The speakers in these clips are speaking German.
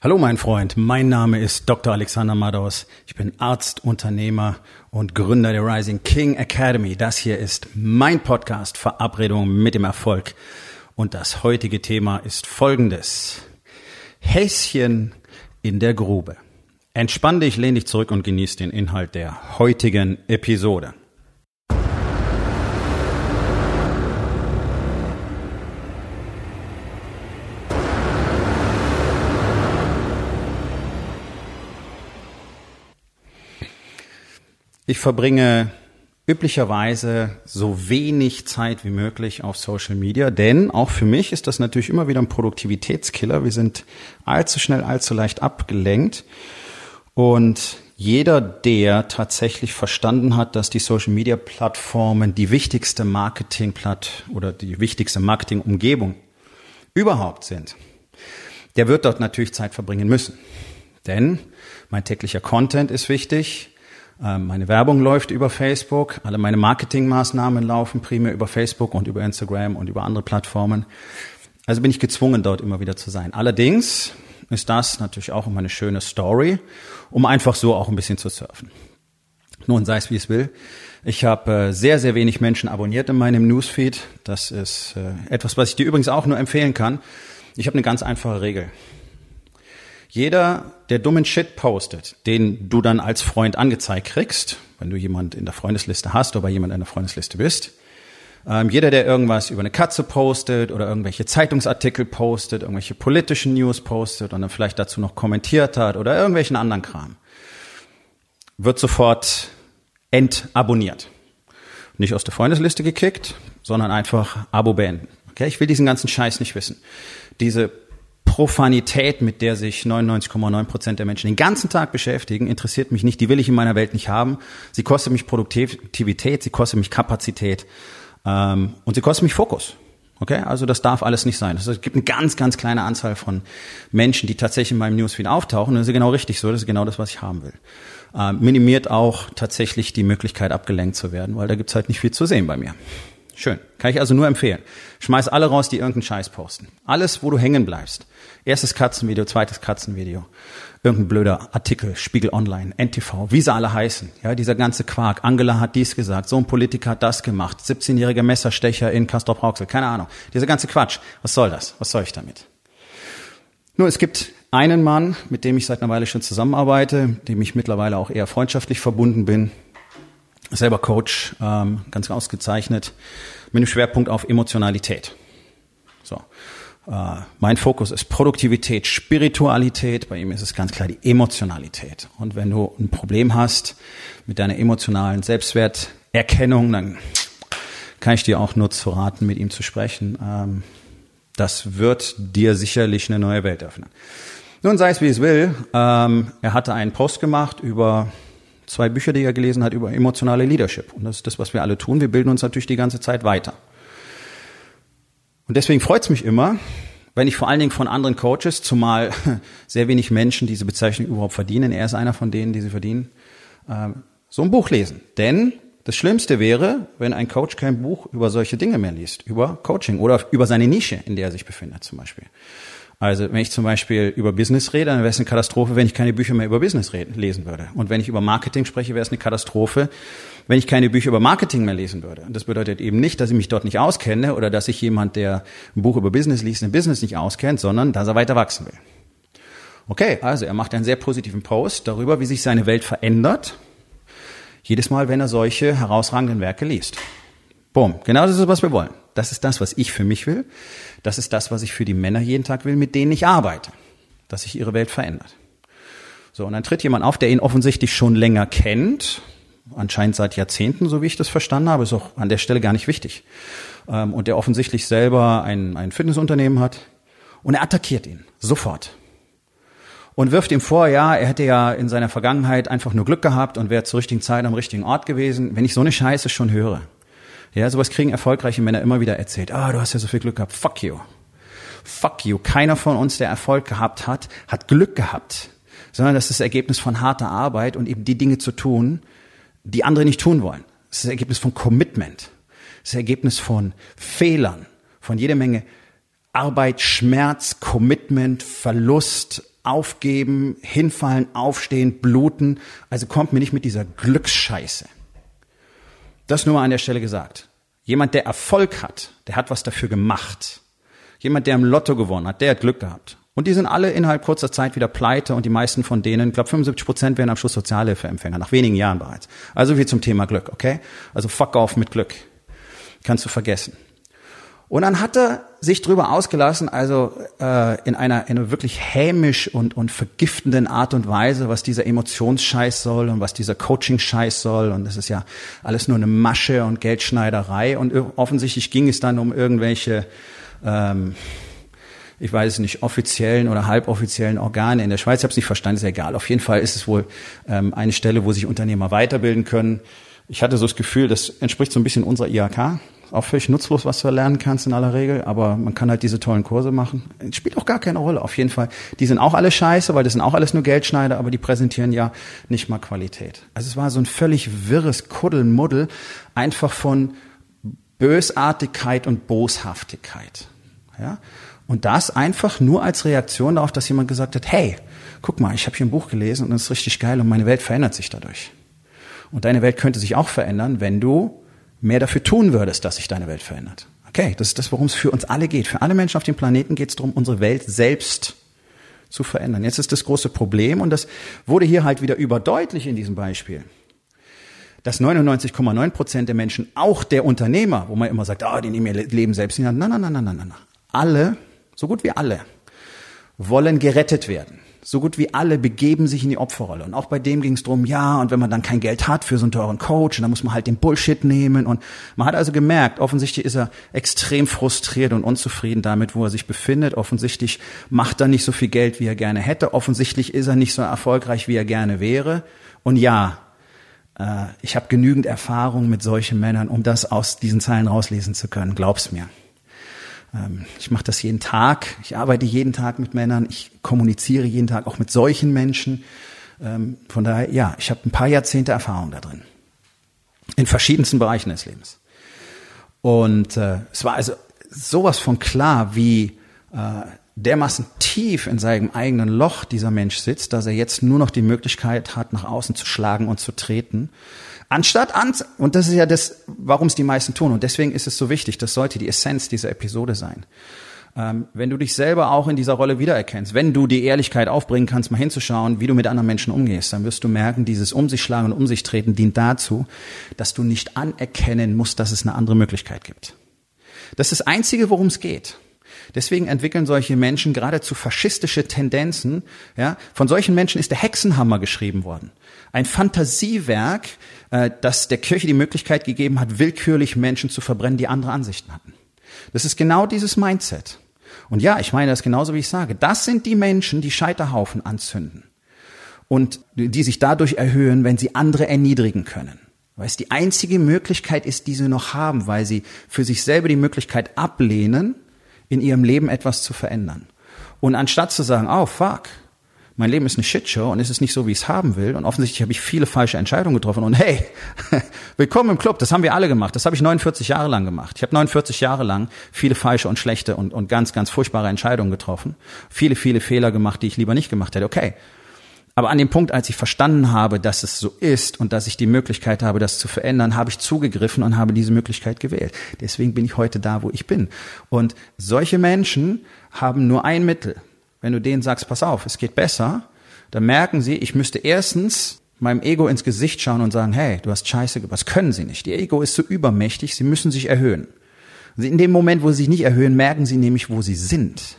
Hallo mein Freund, mein Name ist Dr. Alexander Madaus. Ich bin Arzt, Unternehmer und Gründer der Rising King Academy. Das hier ist mein Podcast Verabredung mit dem Erfolg. Und das heutige Thema ist folgendes. Häschen in der Grube. Entspann dich, lehn dich zurück und genieß den Inhalt der heutigen Episode. Ich verbringe üblicherweise so wenig Zeit wie möglich auf Social Media, denn auch für mich ist das natürlich immer wieder ein Produktivitätskiller. Wir sind allzu schnell, allzu leicht abgelenkt. Und jeder, der tatsächlich verstanden hat, dass die Social Media Plattformen die wichtigste Marketingplatt oder die wichtigste Marketingumgebung überhaupt sind, der wird dort natürlich Zeit verbringen müssen. Denn mein täglicher Content ist wichtig, meine Werbung läuft über Facebook, alle meine Marketingmaßnahmen laufen primär über Facebook und über Instagram und über andere Plattformen. Also bin ich gezwungen, dort immer wieder zu sein. Allerdings ist das natürlich auch immer eine schöne Story, um einfach so auch ein bisschen zu surfen. Nun, sei es wie es will. Ich habe äh, sehr, sehr wenig Menschen abonniert in meinem Newsfeed. Das ist äh, etwas, was ich dir übrigens auch nur empfehlen kann. Ich habe eine ganz einfache Regel. Jeder, der dummen Shit postet, den du dann als Freund angezeigt kriegst, wenn du jemand in der Freundesliste hast oder bei jemand in der Freundesliste bist, ähm, jeder, der irgendwas über eine Katze postet oder irgendwelche Zeitungsartikel postet, irgendwelche politischen News postet und dann vielleicht dazu noch kommentiert hat oder irgendwelchen anderen Kram, wird sofort entabonniert. Nicht aus der Freundesliste gekickt, sondern einfach Abo beenden. Okay, ich will diesen ganzen Scheiß nicht wissen. Diese Profanität, mit der sich 99,9 Prozent der Menschen den ganzen Tag beschäftigen, interessiert mich nicht. Die will ich in meiner Welt nicht haben. Sie kostet mich Produktivität, sie kostet mich Kapazität ähm, und sie kostet mich Fokus. Okay, also das darf alles nicht sein. Also es gibt eine ganz, ganz kleine Anzahl von Menschen, die tatsächlich in meinem Newsfeed auftauchen. das ist genau richtig so. Das ist genau das, was ich haben will. Ähm, minimiert auch tatsächlich die Möglichkeit, abgelenkt zu werden, weil da gibt's halt nicht viel zu sehen bei mir. Schön. Kann ich also nur empfehlen. Schmeiß alle raus, die irgendeinen Scheiß posten. Alles, wo du hängen bleibst. Erstes Katzenvideo, zweites Katzenvideo. Irgendein blöder Artikel, Spiegel Online, NTV, wie sie alle heißen. Ja, dieser ganze Quark. Angela hat dies gesagt, so ein Politiker hat das gemacht. 17-jähriger Messerstecher in Castrop Rauxel. Keine Ahnung. Dieser ganze Quatsch. Was soll das? Was soll ich damit? Nur, es gibt einen Mann, mit dem ich seit einer Weile schon zusammenarbeite, dem ich mittlerweile auch eher freundschaftlich verbunden bin selber Coach, ähm, ganz ausgezeichnet, mit dem Schwerpunkt auf Emotionalität. So. Äh, mein Fokus ist Produktivität, Spiritualität. Bei ihm ist es ganz klar die Emotionalität. Und wenn du ein Problem hast mit deiner emotionalen Selbstwerterkennung, dann kann ich dir auch nur zu raten, mit ihm zu sprechen. Ähm, das wird dir sicherlich eine neue Welt öffnen. Nun sei es wie es will. Ähm, er hatte einen Post gemacht über zwei Bücher, die er gelesen hat über emotionale Leadership. Und das ist das, was wir alle tun. Wir bilden uns natürlich die ganze Zeit weiter. Und deswegen freut es mich immer, wenn ich vor allen Dingen von anderen Coaches, zumal sehr wenig Menschen diese Bezeichnung überhaupt verdienen, er ist einer von denen, die sie verdienen, ähm, so ein Buch lesen. Denn das Schlimmste wäre, wenn ein Coach kein Buch über solche Dinge mehr liest, über Coaching oder über seine Nische, in der er sich befindet zum Beispiel. Also wenn ich zum Beispiel über Business rede, dann wäre es eine Katastrophe, wenn ich keine Bücher mehr über Business reden, lesen würde. Und wenn ich über Marketing spreche, wäre es eine Katastrophe, wenn ich keine Bücher über Marketing mehr lesen würde. Und das bedeutet eben nicht, dass ich mich dort nicht auskenne oder dass ich jemand, der ein Buch über Business liest, ein Business nicht auskennt, sondern dass er weiter wachsen will. Okay, also er macht einen sehr positiven Post darüber, wie sich seine Welt verändert, jedes Mal, wenn er solche herausragenden Werke liest. Boom, genau das ist, was wir wollen. Das ist das, was ich für mich will. Das ist das, was ich für die Männer jeden Tag will, mit denen ich arbeite. Dass sich ihre Welt verändert. So, und dann tritt jemand auf, der ihn offensichtlich schon länger kennt, anscheinend seit Jahrzehnten, so wie ich das verstanden habe, ist auch an der Stelle gar nicht wichtig. Ähm, und der offensichtlich selber ein, ein Fitnessunternehmen hat. Und er attackiert ihn sofort. Und wirft ihm vor, ja, er hätte ja in seiner Vergangenheit einfach nur Glück gehabt und wäre zur richtigen Zeit am richtigen Ort gewesen. Wenn ich so eine Scheiße schon höre, ja, sowas kriegen erfolgreiche Männer immer wieder erzählt. Ah, du hast ja so viel Glück gehabt. Fuck you. Fuck you. Keiner von uns, der Erfolg gehabt hat, hat Glück gehabt. Sondern das ist das Ergebnis von harter Arbeit und eben die Dinge zu tun, die andere nicht tun wollen. Das ist das Ergebnis von Commitment. Das Ergebnis von Fehlern, von jeder Menge Arbeit, Schmerz, Commitment, Verlust, aufgeben, hinfallen, aufstehen, bluten. Also kommt mir nicht mit dieser Glücksscheiße. Das nur mal an der Stelle gesagt. Jemand, der Erfolg hat, der hat was dafür gemacht. Jemand, der im Lotto gewonnen hat, der hat Glück gehabt. Und die sind alle innerhalb kurzer Zeit wieder pleite und die meisten von denen, ich glaube 75 Prozent werden am Schluss Sozialhilfeempfänger, nach wenigen Jahren bereits. Also wie zum Thema Glück, okay? Also fuck off mit Glück. Kannst du vergessen. Und dann hat er sich drüber ausgelassen, also äh, in, einer, in einer wirklich hämisch und, und vergiftenden Art und Weise, was dieser Emotionsscheiß soll und was dieser Coaching-Scheiß soll. Und das ist ja alles nur eine Masche und Geldschneiderei. Und offensichtlich ging es dann um irgendwelche ähm, ich weiß nicht, offiziellen oder halboffiziellen Organe in der Schweiz. Ich habe es nicht verstanden, ist egal. Auf jeden Fall ist es wohl ähm, eine Stelle, wo sich Unternehmer weiterbilden können. Ich hatte so das Gefühl, das entspricht so ein bisschen unserer IHK. Auch völlig nutzlos, was du lernen kannst in aller Regel, aber man kann halt diese tollen Kurse machen. Spielt auch gar keine Rolle, auf jeden Fall. Die sind auch alle scheiße, weil das sind auch alles nur Geldschneider, aber die präsentieren ja nicht mal Qualität. Also es war so ein völlig wirres Kuddelmuddel, einfach von Bösartigkeit und Boshaftigkeit. Ja? Und das einfach nur als Reaktion darauf, dass jemand gesagt hat, hey, guck mal, ich habe hier ein Buch gelesen und das ist richtig geil und meine Welt verändert sich dadurch. Und deine Welt könnte sich auch verändern, wenn du mehr dafür tun würdest, dass sich deine Welt verändert. Okay, das ist das, worum es für uns alle geht. Für alle Menschen auf dem Planeten geht es darum, unsere Welt selbst zu verändern. Jetzt ist das große Problem und das wurde hier halt wieder überdeutlich in diesem Beispiel dass 99,9 Prozent der Menschen, auch der Unternehmer, wo man immer sagt, ah, oh, die nehmen ihr Leben selbst in die Hand. Nein, nein, nein, nein, nein, nein. Alle so gut wie alle wollen gerettet werden. So gut wie alle begeben sich in die Opferrolle. Und auch bei dem ging es drum, ja, und wenn man dann kein Geld hat für so einen teuren Coach, dann muss man halt den Bullshit nehmen. Und man hat also gemerkt, offensichtlich ist er extrem frustriert und unzufrieden damit, wo er sich befindet. Offensichtlich macht er nicht so viel Geld, wie er gerne hätte. Offensichtlich ist er nicht so erfolgreich, wie er gerne wäre. Und ja, äh, ich habe genügend Erfahrung mit solchen Männern, um das aus diesen Zeilen rauslesen zu können. Glaub's mir. Ähm, ich mache das jeden Tag. Ich arbeite jeden Tag mit Männern. Ich kommuniziere jeden Tag auch mit solchen Menschen. Ähm, von daher, ja, ich habe ein paar Jahrzehnte Erfahrung da drin. In verschiedensten Bereichen des Lebens. Und äh, es war also sowas von klar, wie äh, dermaßen tief in seinem eigenen Loch dieser Mensch sitzt, dass er jetzt nur noch die Möglichkeit hat, nach außen zu schlagen und zu treten. Anstatt an, und das ist ja das, warum es die meisten tun, und deswegen ist es so wichtig, das sollte die Essenz dieser Episode sein. Ähm, wenn du dich selber auch in dieser Rolle wiedererkennst, wenn du die Ehrlichkeit aufbringen kannst, mal hinzuschauen, wie du mit anderen Menschen umgehst, dann wirst du merken, dieses Um sich schlagen und Um sich treten dient dazu, dass du nicht anerkennen musst, dass es eine andere Möglichkeit gibt. Das ist das Einzige, worum es geht. Deswegen entwickeln solche Menschen geradezu faschistische Tendenzen. Ja? Von solchen Menschen ist der Hexenhammer geschrieben worden. Ein Fantasiewerk, äh, das der Kirche die Möglichkeit gegeben hat, willkürlich Menschen zu verbrennen, die andere Ansichten hatten. Das ist genau dieses Mindset. Und ja, ich meine das genauso, wie ich sage. Das sind die Menschen, die Scheiterhaufen anzünden und die sich dadurch erhöhen, wenn sie andere erniedrigen können. Weil es die einzige Möglichkeit ist, die sie noch haben, weil sie für sich selber die Möglichkeit ablehnen, in ihrem Leben etwas zu verändern. Und anstatt zu sagen, oh fuck, mein Leben ist eine Shitshow und es ist nicht so, wie ich es haben will. Und offensichtlich habe ich viele falsche Entscheidungen getroffen. Und hey, willkommen im Club. Das haben wir alle gemacht. Das habe ich 49 Jahre lang gemacht. Ich habe 49 Jahre lang viele falsche und schlechte und, und ganz, ganz furchtbare Entscheidungen getroffen. Viele, viele Fehler gemacht, die ich lieber nicht gemacht hätte. Okay. Aber an dem Punkt, als ich verstanden habe, dass es so ist und dass ich die Möglichkeit habe, das zu verändern, habe ich zugegriffen und habe diese Möglichkeit gewählt. Deswegen bin ich heute da, wo ich bin. Und solche Menschen haben nur ein Mittel. Wenn du denen sagst, pass auf, es geht besser, dann merken sie, ich müsste erstens meinem Ego ins Gesicht schauen und sagen, hey, du hast Scheiße, was können sie nicht. Ihr Ego ist so übermächtig, sie müssen sich erhöhen. In dem Moment, wo sie sich nicht erhöhen, merken sie nämlich, wo sie sind.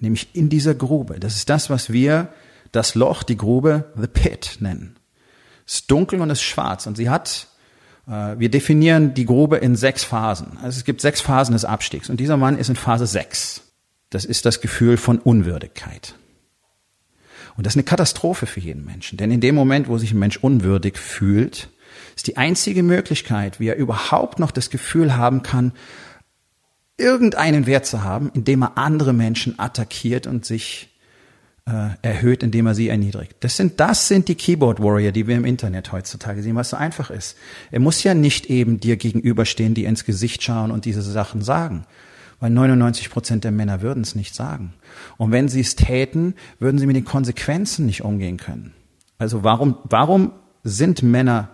Nämlich in dieser Grube. Das ist das, was wir das Loch, die Grube, the pit nennen. Es ist dunkel und es ist schwarz. Und sie hat, äh, wir definieren die Grube in sechs Phasen. Also es gibt sechs Phasen des Abstiegs. Und dieser Mann ist in Phase sechs. Das ist das Gefühl von Unwürdigkeit. Und das ist eine Katastrophe für jeden Menschen. Denn in dem Moment, wo sich ein Mensch unwürdig fühlt, ist die einzige Möglichkeit, wie er überhaupt noch das Gefühl haben kann, irgendeinen Wert zu haben, indem er andere Menschen attackiert und sich erhöht, indem er sie erniedrigt. Das sind, das sind die Keyboard Warrior, die wir im Internet heutzutage sehen, was so einfach ist. Er muss ja nicht eben dir gegenüberstehen, die ins Gesicht schauen und diese Sachen sagen, weil 99 Prozent der Männer würden es nicht sagen. Und wenn sie es täten, würden sie mit den Konsequenzen nicht umgehen können. Also warum, warum sind Männer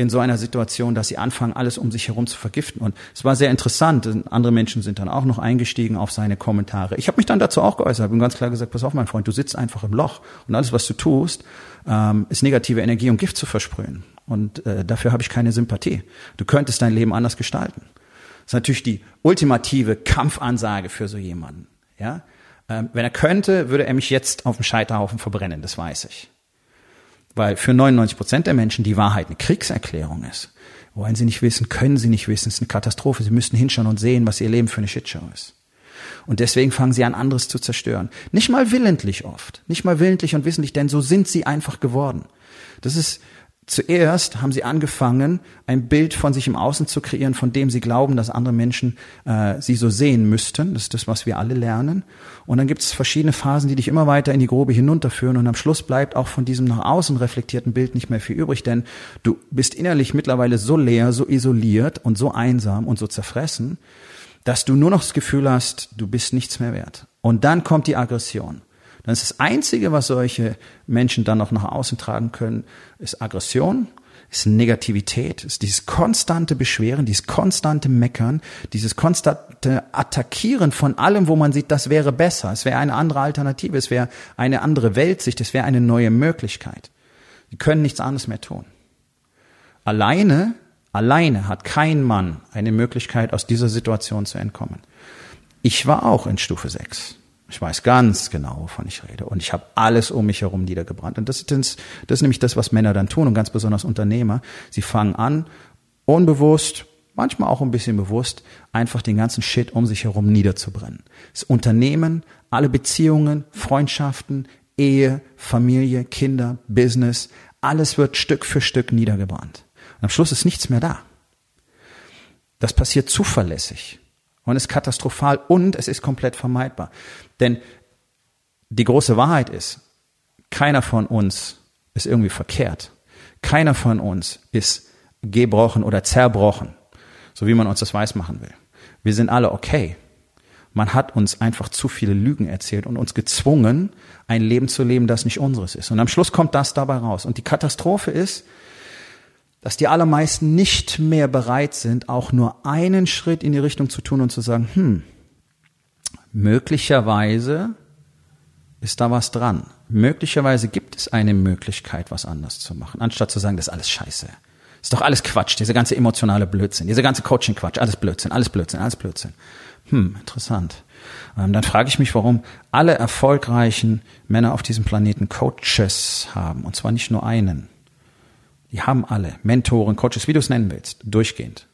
in so einer Situation, dass sie anfangen, alles um sich herum zu vergiften. Und es war sehr interessant. Andere Menschen sind dann auch noch eingestiegen auf seine Kommentare. Ich habe mich dann dazu auch geäußert, habe ganz klar gesagt, pass auf, mein Freund, du sitzt einfach im Loch und alles, was du tust, ähm, ist negative Energie und Gift zu versprühen. Und äh, dafür habe ich keine Sympathie. Du könntest dein Leben anders gestalten. Das ist natürlich die ultimative Kampfansage für so jemanden. Ja? Ähm, wenn er könnte, würde er mich jetzt auf dem Scheiterhaufen verbrennen, das weiß ich. Weil für 99 Prozent der Menschen die Wahrheit eine Kriegserklärung ist. Wollen sie nicht wissen, können sie nicht wissen, es ist eine Katastrophe. Sie müssten hinschauen und sehen, was ihr Leben für eine Shitshow ist. Und deswegen fangen sie an, anderes zu zerstören. Nicht mal willentlich oft. Nicht mal willentlich und wissentlich, denn so sind sie einfach geworden. Das ist, Zuerst haben sie angefangen, ein Bild von sich im Außen zu kreieren, von dem sie glauben, dass andere Menschen äh, sie so sehen müssten. Das ist das, was wir alle lernen. Und dann gibt es verschiedene Phasen, die dich immer weiter in die Grobe hinunterführen. Und am Schluss bleibt auch von diesem nach außen reflektierten Bild nicht mehr viel übrig, denn du bist innerlich mittlerweile so leer, so isoliert und so einsam und so zerfressen, dass du nur noch das Gefühl hast, du bist nichts mehr wert. Und dann kommt die Aggression. Dann ist das Einzige, was solche Menschen dann noch nach außen tragen können, ist Aggression, ist Negativität, ist dieses konstante Beschweren, dieses konstante Meckern, dieses konstante Attackieren von allem, wo man sieht, das wäre besser, es wäre eine andere Alternative, es wäre eine andere Weltsicht, es wäre eine neue Möglichkeit. Sie können nichts anderes mehr tun. Alleine, alleine hat kein Mann eine Möglichkeit, aus dieser Situation zu entkommen. Ich war auch in Stufe 6. Ich weiß ganz genau, wovon ich rede. Und ich habe alles um mich herum niedergebrannt. Und das ist, das ist nämlich das, was Männer dann tun und ganz besonders Unternehmer. Sie fangen an, unbewusst, manchmal auch ein bisschen bewusst, einfach den ganzen Shit um sich herum niederzubrennen. Das Unternehmen, alle Beziehungen, Freundschaften, Ehe, Familie, Kinder, Business, alles wird Stück für Stück niedergebrannt. Und am Schluss ist nichts mehr da. Das passiert zuverlässig und ist katastrophal und es ist komplett vermeidbar. Denn die große Wahrheit ist, keiner von uns ist irgendwie verkehrt. Keiner von uns ist gebrochen oder zerbrochen, so wie man uns das weiß machen will. Wir sind alle okay. Man hat uns einfach zu viele Lügen erzählt und uns gezwungen, ein Leben zu leben, das nicht unseres ist. Und am Schluss kommt das dabei raus. Und die Katastrophe ist, dass die allermeisten nicht mehr bereit sind, auch nur einen Schritt in die Richtung zu tun und zu sagen, hm, möglicherweise ist da was dran. Möglicherweise gibt es eine Möglichkeit, was anders zu machen, anstatt zu sagen, das ist alles scheiße. Ist doch alles Quatsch, diese ganze emotionale Blödsinn, diese ganze Coaching-Quatsch, alles Blödsinn, alles Blödsinn, alles Blödsinn. Hm, interessant. Ähm, dann frage ich mich, warum alle erfolgreichen Männer auf diesem Planeten Coaches haben, und zwar nicht nur einen. Die haben alle Mentoren, Coaches, wie du es nennen willst, durchgehend.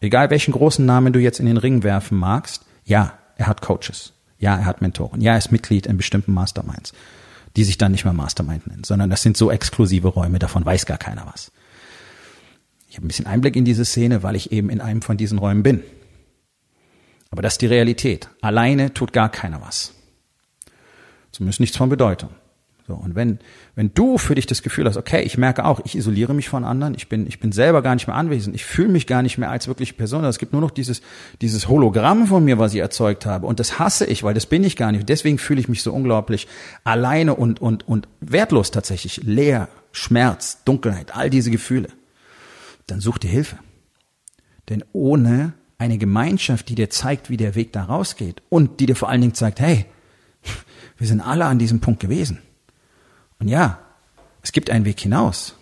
Egal welchen großen Namen du jetzt in den Ring werfen magst, ja, er hat Coaches. Ja, er hat Mentoren. Ja, er ist Mitglied in bestimmten Masterminds, die sich dann nicht mehr Mastermind nennen, sondern das sind so exklusive Räume, davon weiß gar keiner was. Ich habe ein bisschen Einblick in diese Szene, weil ich eben in einem von diesen Räumen bin. Aber das ist die Realität. Alleine tut gar keiner was. Zumindest nichts von Bedeutung. So, und wenn, wenn du für dich das Gefühl hast, okay, ich merke auch, ich isoliere mich von anderen, ich bin, ich bin selber gar nicht mehr anwesend, ich fühle mich gar nicht mehr als wirkliche Person, es gibt nur noch dieses, dieses Hologramm von mir, was ich erzeugt habe. Und das hasse ich, weil das bin ich gar nicht. Deswegen fühle ich mich so unglaublich alleine und, und, und wertlos tatsächlich, leer, Schmerz, Dunkelheit, all diese Gefühle. Dann such dir Hilfe. Denn ohne eine Gemeinschaft, die dir zeigt, wie der Weg da rausgeht und die dir vor allen Dingen zeigt, hey, wir sind alle an diesem Punkt gewesen und ja, es gibt einen Weg hinaus.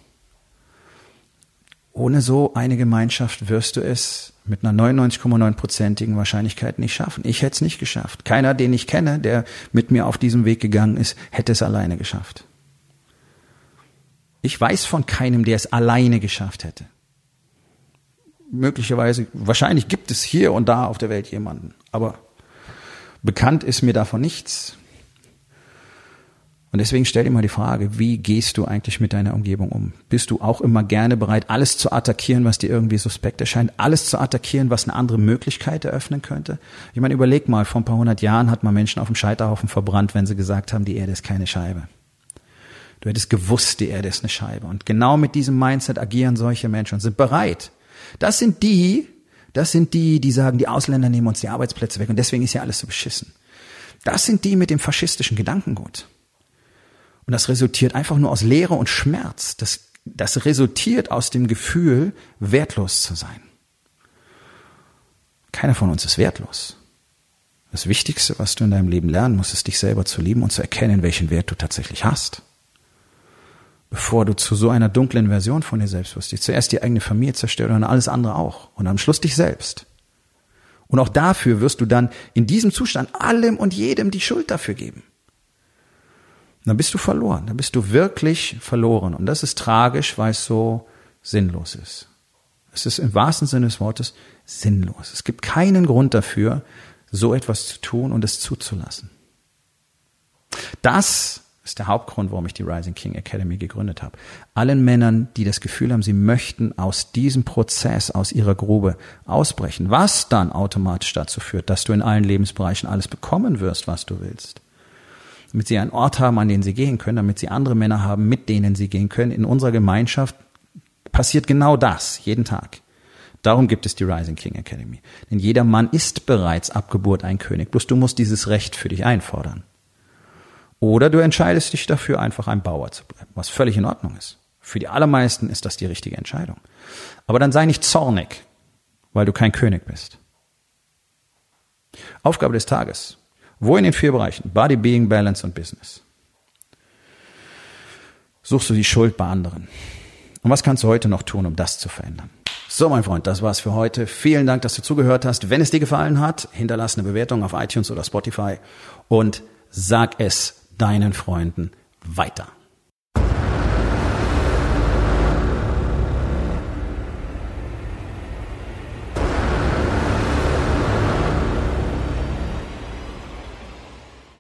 Ohne so eine Gemeinschaft wirst du es mit einer 99,9%igen Wahrscheinlichkeit nicht schaffen. Ich hätte es nicht geschafft. Keiner, den ich kenne, der mit mir auf diesem Weg gegangen ist, hätte es alleine geschafft. Ich weiß von keinem, der es alleine geschafft hätte. Möglicherweise, wahrscheinlich gibt es hier und da auf der Welt jemanden, aber bekannt ist mir davon nichts. Und deswegen stell dir mal die Frage, wie gehst du eigentlich mit deiner Umgebung um? Bist du auch immer gerne bereit, alles zu attackieren, was dir irgendwie suspekt erscheint? Alles zu attackieren, was eine andere Möglichkeit eröffnen könnte? Ich meine, überleg mal, vor ein paar hundert Jahren hat man Menschen auf dem Scheiterhaufen verbrannt, wenn sie gesagt haben, die Erde ist keine Scheibe. Du hättest gewusst, die Erde ist eine Scheibe. Und genau mit diesem Mindset agieren solche Menschen und sind bereit. Das sind die, Das sind die, die sagen, die Ausländer nehmen uns die Arbeitsplätze weg und deswegen ist ja alles so beschissen. Das sind die mit dem faschistischen Gedankengut. Und das resultiert einfach nur aus Leere und Schmerz. Das, das resultiert aus dem Gefühl, wertlos zu sein. Keiner von uns ist wertlos. Das Wichtigste, was du in deinem Leben lernen musst, ist dich selber zu lieben und zu erkennen, welchen Wert du tatsächlich hast. Bevor du zu so einer dunklen Version von dir selbst wirst, die zuerst die eigene Familie zerstört und alles andere auch. Und am Schluss dich selbst. Und auch dafür wirst du dann in diesem Zustand allem und jedem die Schuld dafür geben. Dann bist du verloren. Dann bist du wirklich verloren. Und das ist tragisch, weil es so sinnlos ist. Es ist im wahrsten Sinne des Wortes sinnlos. Es gibt keinen Grund dafür, so etwas zu tun und es zuzulassen. Das ist der Hauptgrund, warum ich die Rising King Academy gegründet habe. Allen Männern, die das Gefühl haben, sie möchten aus diesem Prozess, aus ihrer Grube ausbrechen, was dann automatisch dazu führt, dass du in allen Lebensbereichen alles bekommen wirst, was du willst. Damit sie einen Ort haben, an den sie gehen können, damit sie andere Männer haben, mit denen sie gehen können. In unserer Gemeinschaft passiert genau das jeden Tag. Darum gibt es die Rising King Academy. Denn jeder Mann ist bereits ab Geburt ein König. Bloß du musst dieses Recht für dich einfordern. Oder du entscheidest dich dafür, einfach ein Bauer zu bleiben, was völlig in Ordnung ist. Für die allermeisten ist das die richtige Entscheidung. Aber dann sei nicht zornig, weil du kein König bist. Aufgabe des Tages. Wo in den vier Bereichen? Body, Being, Balance und Business. Suchst du die Schuld bei anderen? Und was kannst du heute noch tun, um das zu verändern? So, mein Freund, das war's für heute. Vielen Dank, dass du zugehört hast. Wenn es dir gefallen hat, hinterlass eine Bewertung auf iTunes oder Spotify und sag es deinen Freunden weiter.